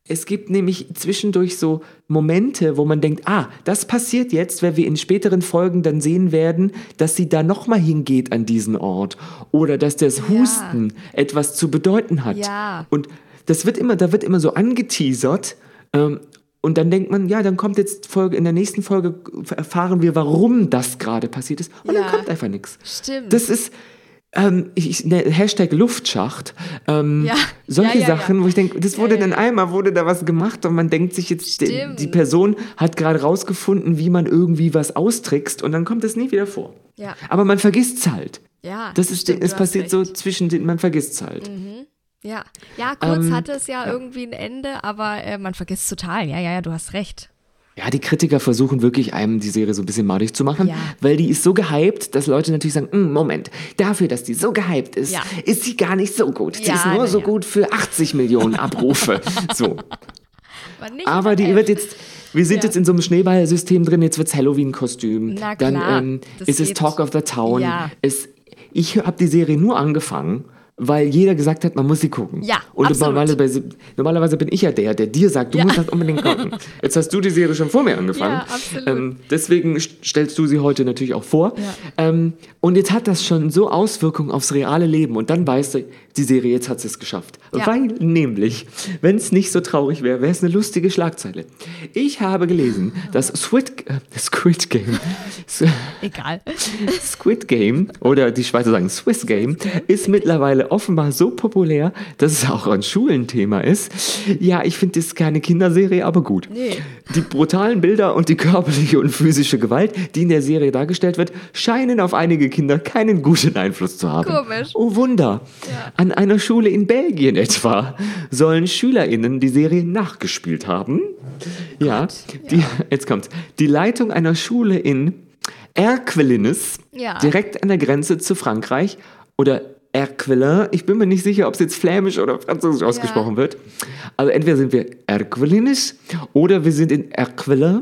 Es gibt nämlich zwischendurch so Momente, wo man denkt, ah, das passiert jetzt, weil wir in späteren Folgen dann sehen werden, dass sie da nochmal hingeht an diesen Ort. Oder dass das Husten etwas zu bedeuten hat. Ja. Und das wird immer, da wird immer so angeteasert. Ähm, und dann denkt man, ja, dann kommt jetzt Folge, in der nächsten Folge erfahren wir, warum das gerade passiert ist. Und Ja. dann kommt einfach nichts. Stimmt. Das ist, ähm, ich, ne, Hashtag Luftschacht. Ähm, Ja. Solche Ja, ja. Sachen, wo ich denke, das wurde dann einmal, wurde da was gemacht und man denkt sich jetzt, die, Stimmt. die Person hat gerade rausgefunden, wie man irgendwie was austrickst und dann kommt es nie wieder vor. Ja. Aber man vergisst es halt. Ja, Das ist, stimmt, es passiert so recht. Mhm. zwischen den, man vergisst es halt. Ja, ja kurz Ähm, hatte es ja, irgendwie ein Ende, aber äh, man vergisst total. Ja, ja, ja, du hast recht. Ja, die Kritiker versuchen wirklich einem die Serie so ein bisschen madig zu machen, Ja. weil die ist so gehypt, dass Leute natürlich sagen, "Mm, Moment, dafür, dass die so gehypt ist, Ja. ist sie gar nicht so gut. Die Ja, ist nur so gut für 80 Millionen [LAUGHS] Abrufe. so. [LAUGHS] Aber, die wird jetzt, wir sind Ja. jetzt in so einem Schneeballsystem drin, jetzt wird's Halloween-Kostüm. Na Dann klar, ähm, ist es. Talk of the Town. Ja. Es, ich habe die Serie nur angefangen, weil jeder gesagt hat, man muss sie gucken. Ja, Und absolut. normalerweise, normalerweise bin ich ja der, der dir sagt, du Ja. musst das unbedingt gucken. [LAUGHS] Jetzt hast du die Serie schon vor mir angefangen. Ja, absolut. Ähm, deswegen st- stellst du sie heute natürlich auch vor. Ja. Ähm, und jetzt hat das schon so Auswirkungen aufs reale Leben. Und dann weißt du, die Serie, jetzt hat sie es geschafft. Ja. Weil nämlich, wenn es nicht so traurig wäre, wäre es eine lustige Schlagzeile. Ich habe gelesen, dass Squid, äh, Squid Game, Egal. Squid Game oder die Schweizer sagen Swiss Game ist mittlerweile offenbar so populär, dass es auch an Schulen Thema ist. Ja, ich finde, das keine Kinderserie, aber gut. Nee. Die brutalen Bilder und die körperliche und physische Gewalt, die in der Serie dargestellt wird, scheinen auf einige Kinder keinen guten Einfluss zu haben. Komisch. Oh Wunder. An einer Schule in Belgien etwa sollen SchülerInnen die Serie nachgespielt haben. Ja, Die, jetzt kommt's. Die Leitung einer Schule in Erquelines, Ja. direkt an der Grenze zu Frankreich, oder Erquelin, ich bin mir nicht sicher, ob es jetzt flämisch oder französisch ausgesprochen wird. Also entweder sind wir Erquelines oder wir sind in Erquelin.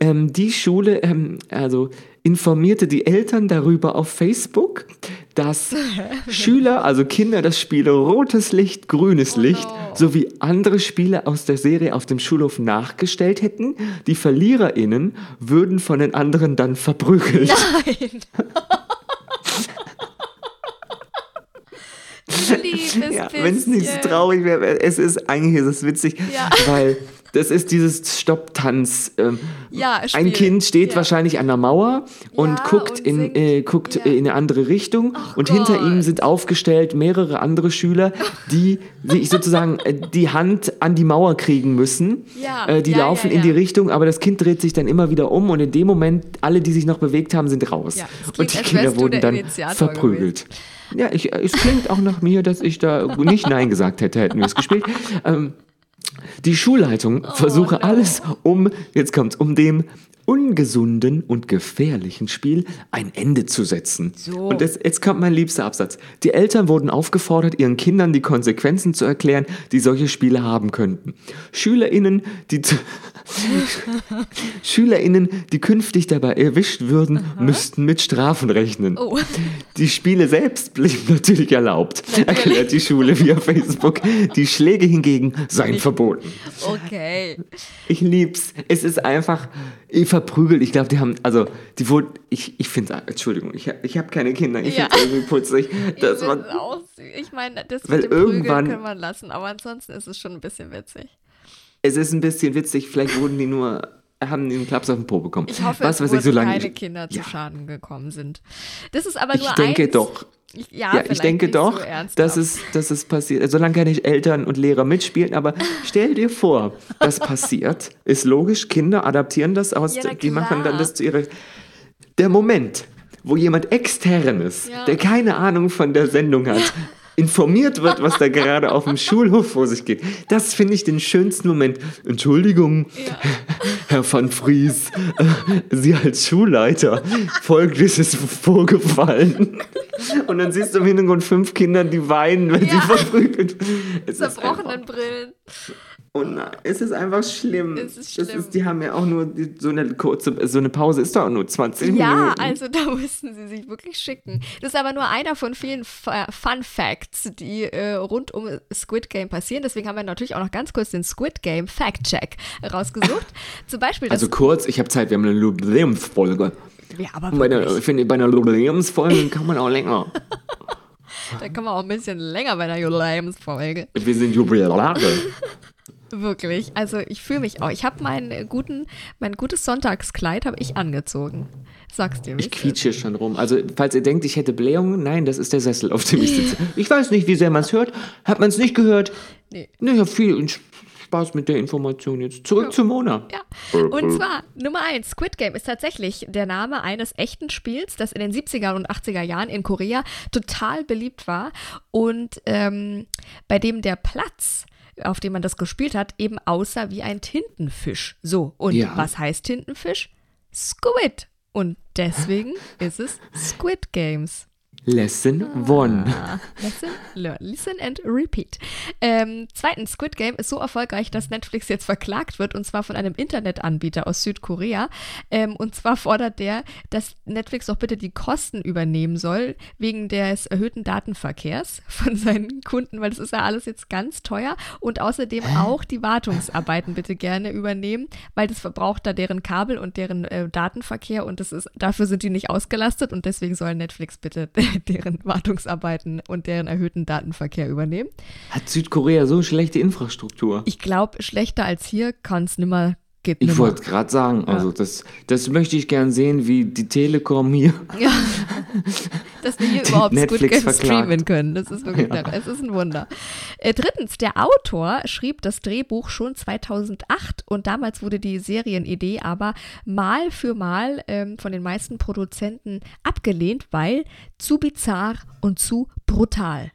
Ähm, die Schule, ähm, also informierte die Eltern darüber auf Facebook, dass [LAUGHS] Schüler, also Kinder, das Spiel rotes Licht, grünes Licht sowie andere Spiele aus der Serie auf dem Schulhof nachgestellt hätten. Die VerliererInnen würden von den anderen dann verprügelt. Nein. [LAUGHS] Liebes Ja, wenn es nicht so traurig wäre, es ist eigentlich ist es witzig, Ja. weil das ist dieses Stopptanz. Ähm, Ja, ein. Kind steht Ja. wahrscheinlich an der Mauer und Ja, guckt, und in, äh, guckt äh, in eine andere Richtung und Gott. hinter ihm sind aufgestellt mehrere andere Schüler, die [LAUGHS] sich sozusagen äh, die Hand an die Mauer kriegen müssen. Äh, die laufen in die. Richtung, aber das Kind dreht sich dann immer wieder um und in dem Moment alle, die sich noch bewegt haben, sind raus. Und die Kinder wurden dann Initiator verprügelt. Ja, ich, es klingt auch nach mir, dass ich da nicht Nein gesagt hätte, hätten wir es gespielt. [LAUGHS] Ähm, die Schulleitung versuche Oh, no. alles, um, jetzt kommt's, um dem ungesunden und gefährlichen Spiel ein Ende zu setzen. So. Und das, jetzt kommt mein liebster Absatz. Die Eltern wurden aufgefordert, ihren Kindern die Konsequenzen zu erklären, die solche Spiele haben könnten. SchülerInnen, die [LAUGHS] SchülerInnen, die künftig dabei erwischt würden, müssten mit Strafen rechnen. Oh. Die Spiele selbst blieben natürlich erlaubt, erklärt die Schule via Facebook. Die Schläge hingegen seien verboten. Okay. Ich lieb's. Es ist einfach ich verprügelt. Ich glaube, die haben, also, die wurden, ich, ich finde, Entschuldigung, ich, ich habe keine Kinder. Ich Ja. finde es irgendwie putzig. Das ich, find's auch, ich meine, das Weil mit dem Prügeln irgendwann- kann man lassen, aber ansonsten ist es schon ein bisschen witzig. es ist ein bisschen witzig. Vielleicht wurden die nur, haben einen Klaps auf den Po bekommen. Ich hoffe, Was es weiß ich, wurden solange keine ich, Kinder zu Ja. Schaden gekommen sind. Das ist aber ich nur denke eins. doch. Ich, ja, Ja, ich denke doch, so dass es, dass es passiert. Also, Solange keine Eltern und Lehrer mitspielen, aber [LAUGHS] stell dir vor, das passiert. Ist logisch, Kinder adaptieren das aus, Ja, die machen dann das zu ihrer. Der Moment, wo jemand externes, Ja. der keine Ahnung von der Sendung hat, [LAUGHS] informiert wird, was da gerade auf dem Schulhof vor sich geht. Das finde ich den schönsten Moment. Entschuldigung, Herr van Vries, äh, Sie als Schulleiter, Folgendes ist vorgefallen. Und dann siehst du im Hintergrund fünf Kinder, die weinen, wenn sie Ja. verprügelt. Ist einfach- zerbrochenen Brillen. Und na, es ist einfach schlimm. Es ist Das schlimm. ist, die haben ja auch nur die, so eine kurze, so eine Pause ist doch auch nur 20 Ja, Minuten. also da mussten sie sich wirklich schicken. Das ist aber nur einer von vielen Fun Facts, die äh, rund um Squid Game passieren. Deswegen haben wir natürlich auch noch ganz kurz den Squid Game Fact Check rausgesucht. [LAUGHS] Zum Beispiel, das, Also kurz, ich habe Zeit, wir haben eine Jubiläumsfolge. ja, aber Bei der, ich finde, bei einer Jubiläumsfolge [LAUGHS] kann man auch länger. da kann man auch ein bisschen länger bei einer Jubiläumsfolge. Wir sind Jubilare. [LAUGHS] Wirklich. Also ich fühle mich auch. Ich habe meinen guten, mein gutes Sonntagskleid habe ich angezogen. Sag's dir. wie Ich quietsche schon rum. Also, falls ihr denkt, ich hätte Blähungen, nein, das ist der Sessel, auf dem ich [LAUGHS] sitze. Ich weiß nicht, wie sehr man es hört. Hat man es nicht gehört? Nee. Naja, viel Spaß mit der Information jetzt. Zurück zu Mona. Ja. Und zwar Nummer eins, Squid Game ist tatsächlich der Name eines echten Spiels, das in den 70er und 80er Jahren in Korea total beliebt war und ähm, bei dem der Platz auf dem man das gespielt hat, eben aussah wie ein Tintenfisch. So, und Ja. was heißt Tintenfisch? Squid. Und deswegen ist es Squid Games. Lesson one. Ah, Listen, learn, listen and repeat. Ähm, zweitens, Squid Game ist so erfolgreich, dass Netflix jetzt verklagt wird und zwar von einem Internetanbieter aus Südkorea. Ähm, und zwar fordert der, dass Netflix doch bitte die Kosten übernehmen soll wegen des erhöhten Datenverkehrs von [LAUGHS] seinen Kunden, weil das ist ja alles jetzt ganz teuer und außerdem auch die Wartungsarbeiten bitte gerne übernehmen, weil das verbraucht da deren Kabel und deren äh, Datenverkehr und das ist dafür sind die nicht ausgelastet und deswegen soll Netflix bitte [LAUGHS] deren Wartungsarbeiten und deren erhöhten Datenverkehr übernehmen. Hat Südkorea so schlechte Infrastruktur? Ich glaube, schlechter als hier kann es nimmer geht Ich wollte gerade sagen, also das, das möchte ich gern sehen, wie die Telekom hier. Ja, [LAUGHS] [LAUGHS] dass wir hier überhaupt Squid Netflix Game verklagt. streamen können. Das ist wirklich, es ist ein Wunder. Äh, drittens, der Autor schrieb das Drehbuch schon 2008 und damals wurde die Serienidee aber mal für mal ähm, von den meisten Produzenten abgelehnt, weil zu bizarr und zu brutal.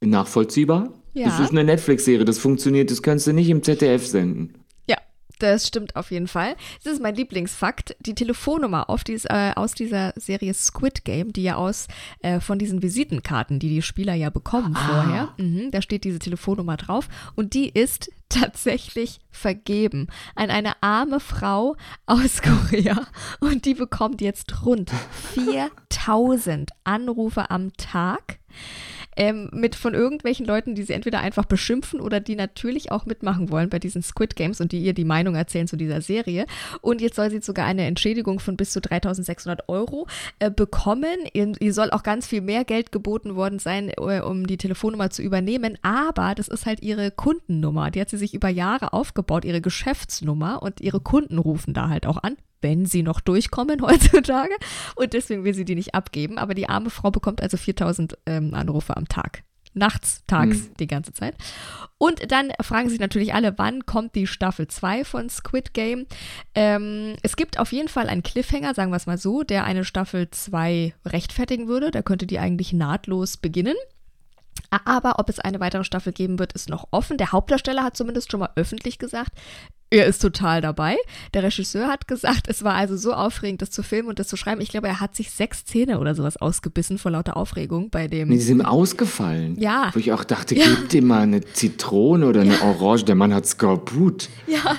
Nachvollziehbar? Ja. Das ist eine Netflix-Serie, das funktioniert, das kannst du nicht im ZDF senden. Das stimmt auf jeden Fall. Das ist mein Lieblingsfakt. Die Telefonnummer dies, äh, aus dieser Serie Squid Game, die ja aus äh, von diesen Visitenkarten, die die Spieler ja bekommen vorher, mhm, da steht diese Telefonnummer drauf und die ist [LAUGHS] tatsächlich vergeben an eine arme Frau aus [LAUGHS] Korea und die bekommt jetzt rund [LAUGHS] 4000 Anrufe am Tag ähm, mit von irgendwelchen Leuten, die sie entweder einfach beschimpfen oder die natürlich auch mitmachen wollen bei diesen Squid Games und die ihr die Meinung erzählen zu dieser Serie. Und jetzt soll sie sogar eine Entschädigung von bis zu 3600 Euro äh, bekommen. Ihr, ihr soll auch ganz viel mehr Geld geboten worden sein, äh, um die Telefonnummer zu übernehmen. Aber das ist halt ihre Kundennummer. Die hat sie sich über Jahre aufgebaut, ihre Geschäftsnummer und ihre Kunden rufen da halt auch an wenn sie noch durchkommen [LAUGHS] heutzutage. Und deswegen will sie die nicht abgeben. Aber die arme Frau bekommt also 4000 ähm, Anrufe am Tag. Nachts, tags, die ganze Zeit. Und dann fragen sich natürlich alle, wann kommt die Staffel 2 von Squid Game? Ähm, es gibt auf jeden Fall einen Cliffhanger, sagen wir es mal so, der eine Staffel 2 rechtfertigen würde. Da könnte die eigentlich nahtlos beginnen. Aber ob es eine weitere Staffel geben wird, ist noch offen. Der Hauptdarsteller hat zumindest schon mal öffentlich gesagt, er ist total dabei. Der Regisseur hat gesagt, es war also so aufregend, das zu filmen und das zu schreiben. Ich glaube, er hat sich sechs Zähne oder sowas ausgebissen vor lauter Aufregung bei dem. Die sind ausgefallen. Ja. Wo ich auch dachte, Ja. gib dem mal eine Zitrone oder eine Orange, der Mann hat Skorbut. Ja,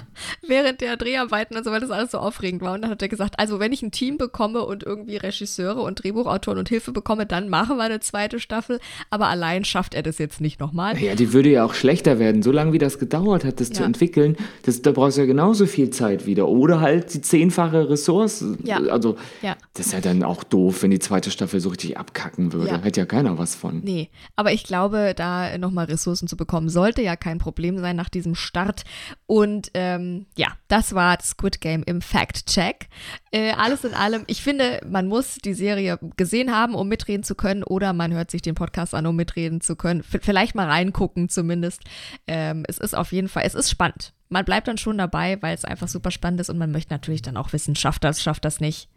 während der Dreharbeiten und so, weil das alles so aufregend war. Und dann hat er gesagt, also wenn ich ein Team bekomme und irgendwie Regisseure und Drehbuchautoren und Hilfe bekomme, dann machen wir eine zweite Staffel. Aber allein schafft er das jetzt nicht nochmal. Ja, die würde ja auch schlechter werden. So lange wie das gedauert hat, das zu Ja. entwickeln, das, da brauchst ja genauso viel Zeit wieder. Oder halt die zehnfache Ressource. Ja. Also, Ja. das ist ja dann auch doof, wenn die zweite Staffel so richtig abkacken würde. Ja. Hätte ja keiner was von. Nee, aber ich glaube, da nochmal Ressourcen zu bekommen, sollte ja kein Problem sein nach diesem Start. Und ähm, ja, das war Squid Game im Fact-Check. Äh, alles in allem, ich finde, man muss die Serie gesehen haben, um mitreden zu können, oder man hört sich den Podcast an, um mitreden zu können. V vielleicht mal reingucken zumindest. Ähm, es ist auf jeden Fall, es ist spannend. Man bleibt dann schon dabei, weil es einfach super spannend ist und man möchte natürlich dann auch wissen, schafft das, schafft das nicht.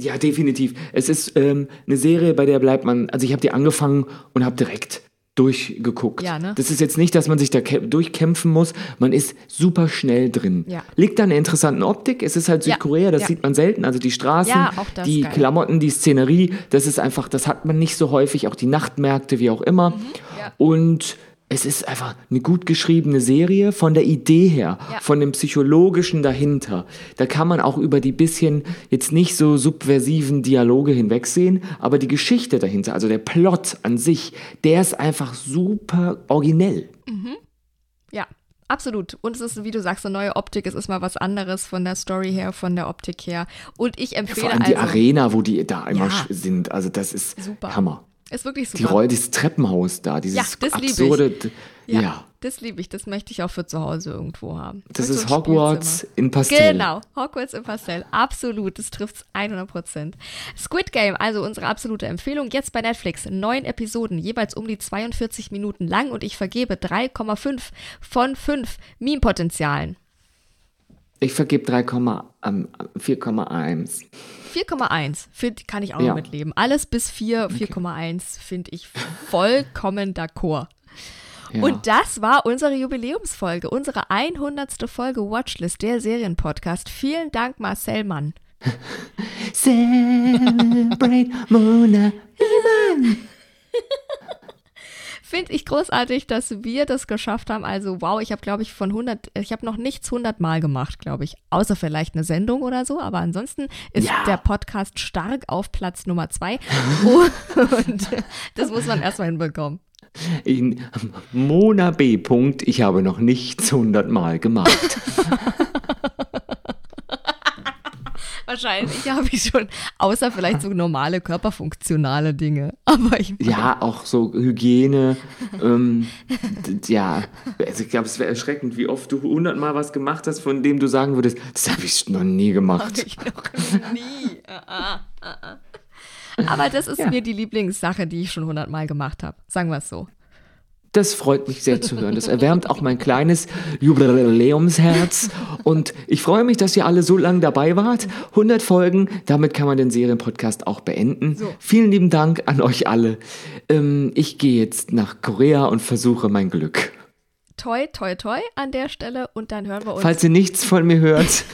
Ja, definitiv. Es ist ähm, eine Serie, bei der bleibt man, also ich habe die angefangen und habe direkt durchgeguckt. Ja, ne? Das ist jetzt nicht, dass man sich da kä- durchkämpfen muss. Man ist super schnell drin. Ja. Liegt an der interessanten Optik. Es ist halt Ja, Südkorea, das ja. sieht man selten. Also die Straßen, das die. Klamotten, die Szenerie, das ist einfach, das hat man nicht so häufig. Auch die Nachtmärkte, wie auch immer. Mhm. Und es ist einfach eine gut geschriebene Serie von der Idee her, Ja. von dem Psychologischen dahinter. Da kann man auch über die bisschen jetzt nicht so subversiven Dialoge hinwegsehen, aber die Geschichte dahinter, also der Plot an sich, der ist einfach super originell. Ja, absolut. Und es ist, wie du sagst, eine neue Optik. Es ist mal was anderes von der Story her, von der Optik her. Und ich empfehle Vor allem die also, Arena, wo die da immer Ja. sind, also das ist Super. Hammer. Ist wirklich Die super. Rolle, dieses Treppenhaus da, dieses Ja, das lieb ich. absurde, ja, ja. das liebe ich. Das möchte ich auch für zu Hause irgendwo haben. Das ist so Hogwarts Spielzimmer. in Pastell. Genau, Hogwarts im Pastell. Absolut, das trifft 100 Prozent. Squid Game, also unsere absolute Empfehlung, jetzt bei Netflix. Neun Episoden, jeweils um die 42 Minuten lang und ich vergebe 3,5 von 5 Meme-Potenzialen. Ich vergebe 3, ähm, 4,1. 4,1 find- kann ich auch Ja. mitleben. Alles bis 4, 4,1 finde ich vollkommen d'accord. Ja. Und das war unsere Jubiläumsfolge, unsere 100. Folge Watchlist, der Serienpodcast. Vielen Dank, Marcel Mann. [LAUGHS] Celebrate Mona Iman. [LAUGHS] Finde ich großartig, dass wir das geschafft haben. Also wow, ich habe glaube ich von 100, ich habe noch nichts 100 Mal gemacht, glaube ich. Außer vielleicht eine Sendung oder so. Aber ansonsten ist Ja. der Podcast stark auf Platz Nummer zwei. [LAUGHS] Und das muss man erstmal hinbekommen. In Mona B. Punkt, ich habe noch nichts hundertmal gemacht. [LAUGHS] Wahrscheinlich habe ich schon, außer vielleicht so normale körperfunktionale Dinge. [LAUGHS] Aber ich Ja, auch so Hygiene. ähm, ja, also ich glaube, es wäre erschreckend, wie oft du hundertmal was gemacht hast, von dem du sagen würdest, das habe ich noch nie gemacht. ich noch nie. Ah, ah, ah. Aber das ist Ja. mir die Lieblingssache, die ich schon hundertmal gemacht habe. Sagen wir es so. Das freut mich sehr zu hören. Das erwärmt auch mein kleines Jubiläumsherz. Und ich freue mich, dass ihr alle so lange dabei wart. 100 Folgen, damit kann man den Serienpodcast auch beenden. Vielen lieben Dank an euch alle. Ähm, ich gehe jetzt nach Korea und versuche mein Glück. Toi, toi, toi an der Stelle und dann hören wir uns. Falls ihr nichts von mir hört,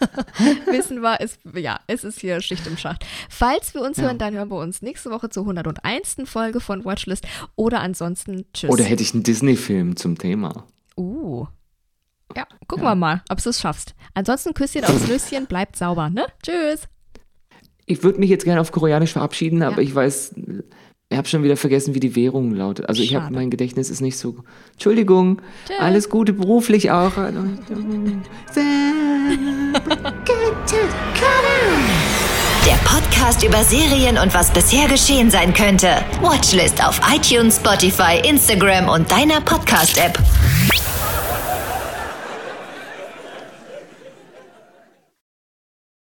[LAUGHS] wissen wir, es, ja, es ist hier Schicht im Schacht. Falls wir uns hören, dann hören wir uns nächste Woche zur 101. Folge von Watchlist oder ansonsten tschüss. oder hätte ich einen Disney-Film zum Thema. Uh. Ja, gucken wir mal, ob du es schaffst. Ansonsten Küsschen aufs Nüsschen, bleibt sauber, ne? Tschüss. Ich würde mich jetzt gerne auf Koreanisch verabschieden, aber Ja. ich weiß, ich habe schon wieder vergessen, wie die Währung lautet. Also ich habe mein Gedächtnis ist nicht so. Entschuldigung, Tschüss. alles Gute beruflich auch. Der Podcast über Serien und was bisher geschehen sein könnte. Watchlist auf iTunes, Spotify, Instagram und deiner Podcast-App.